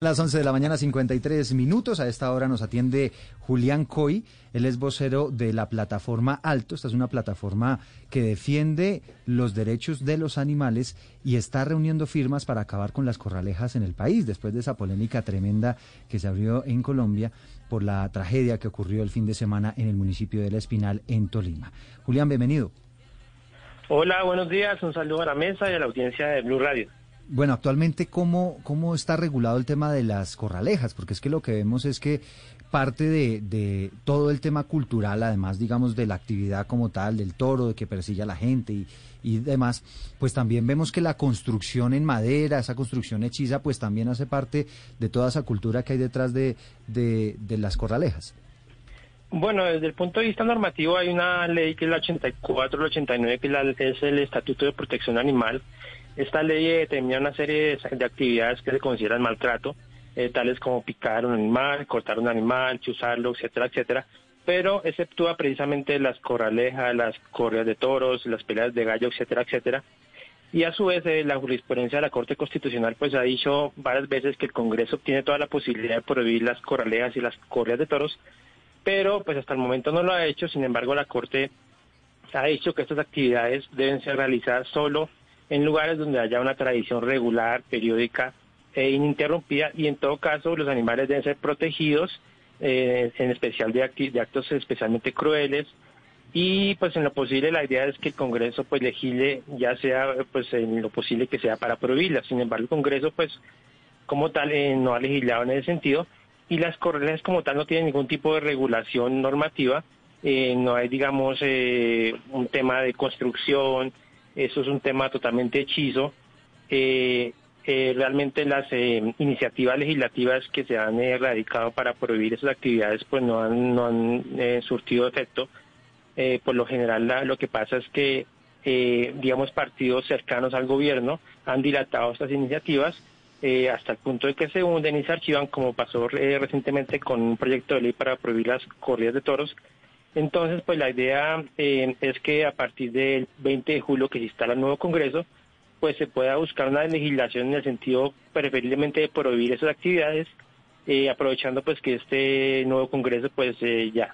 Las 11 de la mañana, 53 minutos. A esta hora nos atiende Julián Coy. Él es vocero de la plataforma Alto. Esta es una plataforma que defiende los derechos de los animales y está reuniendo firmas para acabar con las corralejas en el país después de esa polémica tremenda que se abrió en Colombia por la tragedia que ocurrió el fin de semana en el municipio de La Espinal, en Tolima. Julián, bienvenido. Hola, buenos días. Un saludo a la mesa y a la audiencia de Blue Radio. Bueno, actualmente, ¿cómo, ¿cómo está regulado el tema de las corralejas? Porque es que lo que vemos es que parte de, todo el tema cultural, además, digamos, de la actividad como tal, del toro, de que persigue a la gente y, demás, pues también vemos que la construcción en madera, esa construcción hechiza, pues también hace parte de toda esa cultura que hay detrás de, de, de las corralejas. Bueno, desde el punto de vista normativo hay una ley que es la 84, la 89, que es el Estatuto de Protección Animal, esta ley determina una serie de, actividades que se consideran maltrato, eh, tales como picar un animal, cortar un animal, chuzarlo, etcétera, etcétera, pero exceptúa precisamente las corralejas, las corridas de toros, las peleas de gallo, etcétera, etcétera. Y a su vez eh, la jurisprudencia de la Corte Constitucional pues ha dicho varias veces que el Congreso tiene toda la posibilidad de prohibir las corralejas y las corridas de toros, pero pues hasta el momento no lo ha hecho, sin embargo la Corte ha dicho que estas actividades deben ser realizadas solo en lugares donde haya una tradición regular, periódica e ininterrumpida y en todo caso los animales deben ser protegidos, eh, en especial de, actos especialmente crueles y pues en lo posible la idea es que el Congreso pues legisle ya sea pues en lo posible que sea para prohibirlas. Sin embargo el Congreso pues como tal eh, no ha legislado en ese sentido y las correas como tal no tienen ningún tipo de regulación normativa, eh, no hay digamos un tema de construcción, eso es un tema totalmente hechizo. Eh, eh, realmente las eh, iniciativas legislativas que se han erradicado para prohibir esas actividades pues no han, no han surtido efecto. por lo general lo que pasa es que digamos partidos cercanos al gobierno han dilatado estas iniciativas hasta el punto de que se hunden y se archivan como pasó recientemente con un proyecto de ley para prohibir las corridas de toros entonces, pues la idea eh, es que a partir del 20 de julio que se instala el nuevo Congreso, pues se pueda buscar una legislación en el sentido preferiblemente de prohibir esas actividades, eh, aprovechando pues que este nuevo Congreso pues eh, ya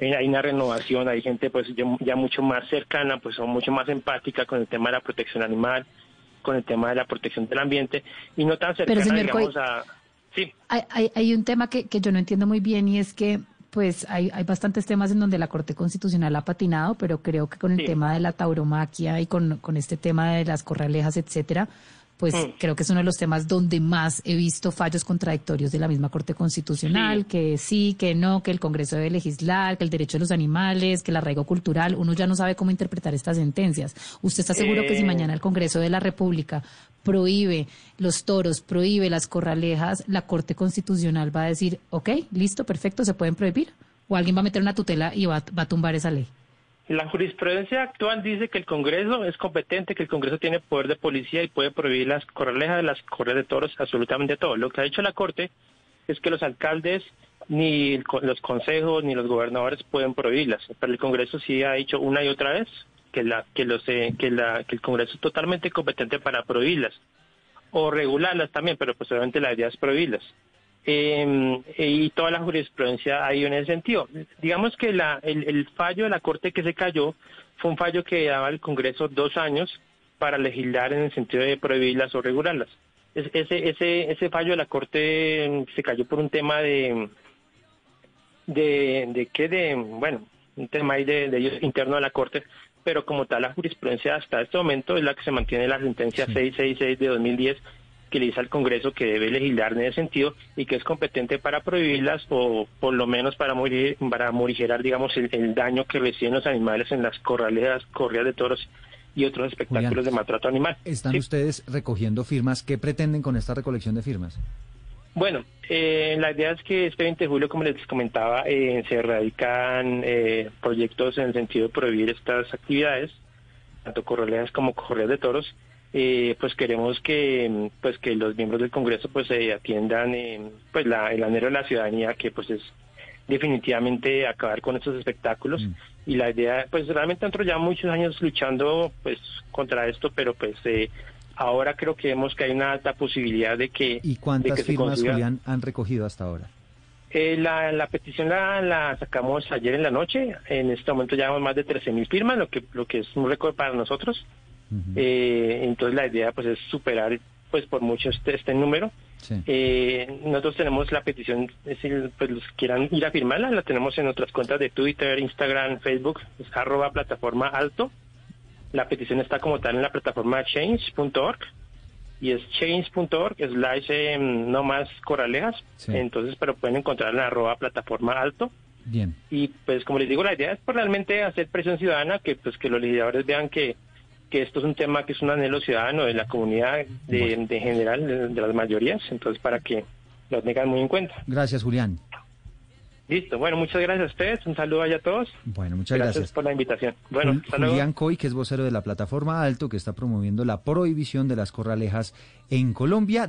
hay una renovación, hay gente pues ya, mucho más cercana, pues son mucho más empática con el tema de la protección animal, con el tema de la protección del ambiente y no tan cercana, digamos, a... Sí. Hay, hay, un tema que, que yo no entiendo muy bien y es que pues hay, hay bastantes temas en donde la Corte Constitucional ha patinado, pero creo que con el tema de la tauromaquia y con, con este tema de las corralejas, etcétera, pues creo que es uno de los temas donde más he visto fallos contradictorios de la misma Corte Constitucional, que sí, que no, que el Congreso debe legislar, que el derecho de los animales, que el arraigo cultural, uno ya no sabe cómo interpretar estas sentencias. ¿Usted está seguro que si eh. mañana el Congreso de la República prohíbe los toros, prohíbe las corralejas, la Corte Constitucional va a decir, ok, listo, perfecto, se pueden prohibir? ¿O alguien va a meter una tutela y va a tumbar esa ley? La jurisprudencia actual dice que el Congreso es competente, que el Congreso tiene poder de policía y puede prohibir las corralejas de las correas de toros, absolutamente todo. Lo que ha dicho la Corte es que los alcaldes, ni los consejos, ni los gobernadores pueden prohibirlas. Pero el Congreso sí ha dicho una y otra vez que, la, que, los, eh, que, la, que el Congreso es totalmente competente para prohibirlas o regularlas también, pero posiblemente la idea es prohibirlas. Eh, y toda la jurisprudencia ha ido en ese sentido. Digamos que la, el, fallo de la Corte que se cayó fue un fallo que daba al Congreso dos años para legislar en el sentido de prohibirlas o regularlas. ese, ese, ese fallo de la Corte em, se cayó por un tema de, de, de qué, de, bueno, un tema ahí de, de ellos interno a la Corte, pero como tal la jurisprudencia hasta este momento es la que se mantiene la sentencia 666 de 2010 que le dice al Congreso que debe legislar en ese sentido y que es competente para prohibirlas o por lo menos para morir, para morigerar, digamos, el, daño que reciben los animales en las corraleas, corridas de toros y otros espectáculos de maltrato animal. ¿Están ustedes recogiendo firmas? ¿Qué pretenden con esta recolección de firmas? Bueno, eh, la idea es que este 20 de julio, como les comentaba, eh, se radican eh, proyectos en el sentido de prohibir estas actividades, tanto corraleas como correas de toros, eh, pues queremos que pues que los miembros del Congreso pues se atiendan pues la, el anhelo de la ciudadanía que pues es definitivamente acabar con estos espectáculos mm. y la idea pues realmente nosotros ya muchos años luchando pues contra esto pero pues eh, Ahora creo que vemos que hay una alta posibilidad de que... ¿Y cuántas firmas, Julián, han recogido hasta ahora? Eh, la, la, petición la, la, sacamos ayer en la noche. En este momento llevamos más de 13.000 firmas, lo que, lo que es un récord para nosotros. Eh, entonces la idea pues es superar pues por mucho este, este número. Sí. Eh, nosotros tenemos la petición, decir, pues los quieran ir a firmarla, la tenemos en nuestras cuentas de Twitter, Instagram, Facebook, es arroba plataforma alto. La petición está como tal en la plataforma change.org y es change.org slash eh, no más coralejas. Sí. Entonces, pero pueden encontrar en arroba plataforma alto. Bien. Y pues como les digo, la idea es pues, realmente hacer presión ciudadana, que pues que los legisladores vean que, que esto es un tema que es un anhelo ciudadano de la comunidad de, Bueno. de general, de, de las mayorías, entonces para que lo tengan muy en cuenta. Gracias, Julián. Listo, bueno, muchas gracias a ustedes, un saludo allá a todos. Bueno, muchas gracias. por la invitación. Bueno, Jul- hasta luego. Julián Coy, que es vocero de la plataforma Alto, que está promoviendo la prohibición de las corralejas en Colombia.